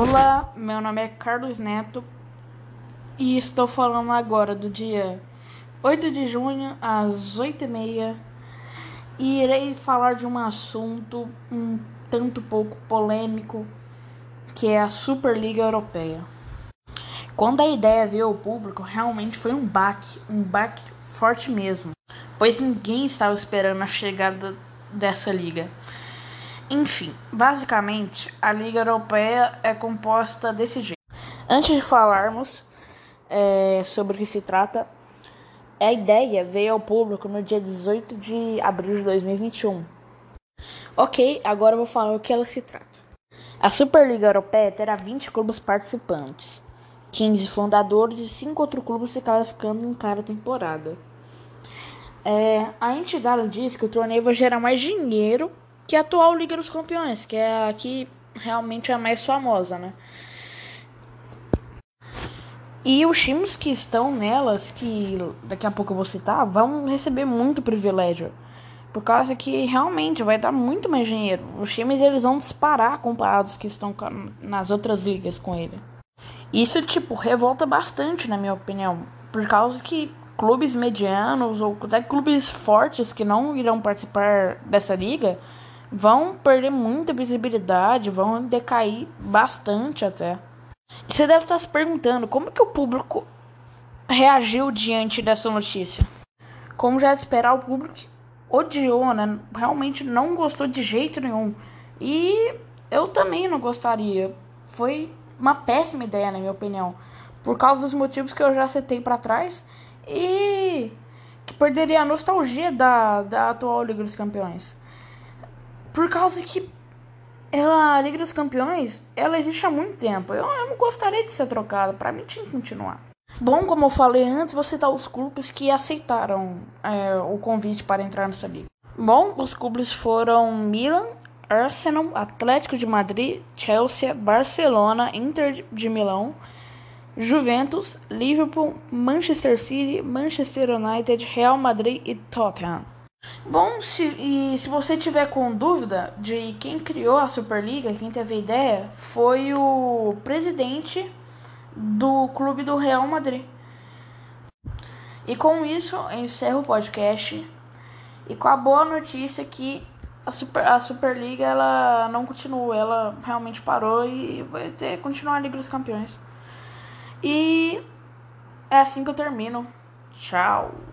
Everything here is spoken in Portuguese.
Olá, meu nome é Carlos Neto e estou falando agora do dia 8 de junho às 8h30 e irei falar de um assunto um tanto pouco polêmico que é a Superliga Europeia. Quando a ideia veio ao público, realmente foi um baque, um baque forte mesmo, pois ninguém estava esperando a chegada dessa liga. Enfim, basicamente, a Liga Europeia é composta desse jeito. Antes de falarmos é, sobre o que se trata, a ideia veio ao público no dia 18 de abril de 2021. Ok, agora eu vou falar o que ela se trata. A Superliga Europeia terá 20 clubes participantes, 15 fundadores e 5 outros clubes se classificando em cada temporada. É, a entidade diz que o torneio vai gerar mais dinheiro que a atual Liga dos Campeões, que é a que realmente é a mais famosa, né? E os times que estão nelas, que daqui a pouco eu vou citar, vão receber muito privilégio. Por causa que realmente vai dar muito mais dinheiro. Os times eles vão disparar comparados que estão nas outras ligas com ele. Isso, tipo, revolta bastante, na minha opinião. Por causa que clubes medianos ou até clubes fortes que não irão participar dessa liga vão perder muita visibilidade, vão decair bastante até. E você deve estar se perguntando como que o público reagiu diante dessa notícia. Como já esperar, o público odiou, né? Realmente não gostou de jeito nenhum. E eu também não gostaria. Foi uma péssima ideia, na minha opinião. Por causa dos motivos que eu já citei para trás. E que perderia a nostalgia da, da atual Liga dos Campeões. Por causa que ela, a Liga dos Campeões, ela existe há muito tempo. Eu, eu não gostaria de ser trocada. Para mim tinha que continuar. Bom, como eu falei antes, vou citar os clubes que aceitaram é, o convite para entrar nessa liga. Bom, os clubes foram Milan, Arsenal, Atlético de Madrid, Chelsea, Barcelona, Inter de Milão, Juventus, Liverpool, Manchester City, Manchester United, Real Madrid e Tottenham. Bom, se, e se você tiver com dúvida de quem criou a Superliga, quem teve a ideia, foi o presidente do clube do Real Madrid. E com isso, eu encerro o podcast e com a boa notícia que a, Super, a Superliga ela não continua, ela realmente parou e vai ter, continuar a Liga dos Campeões. E é assim que eu termino. Tchau.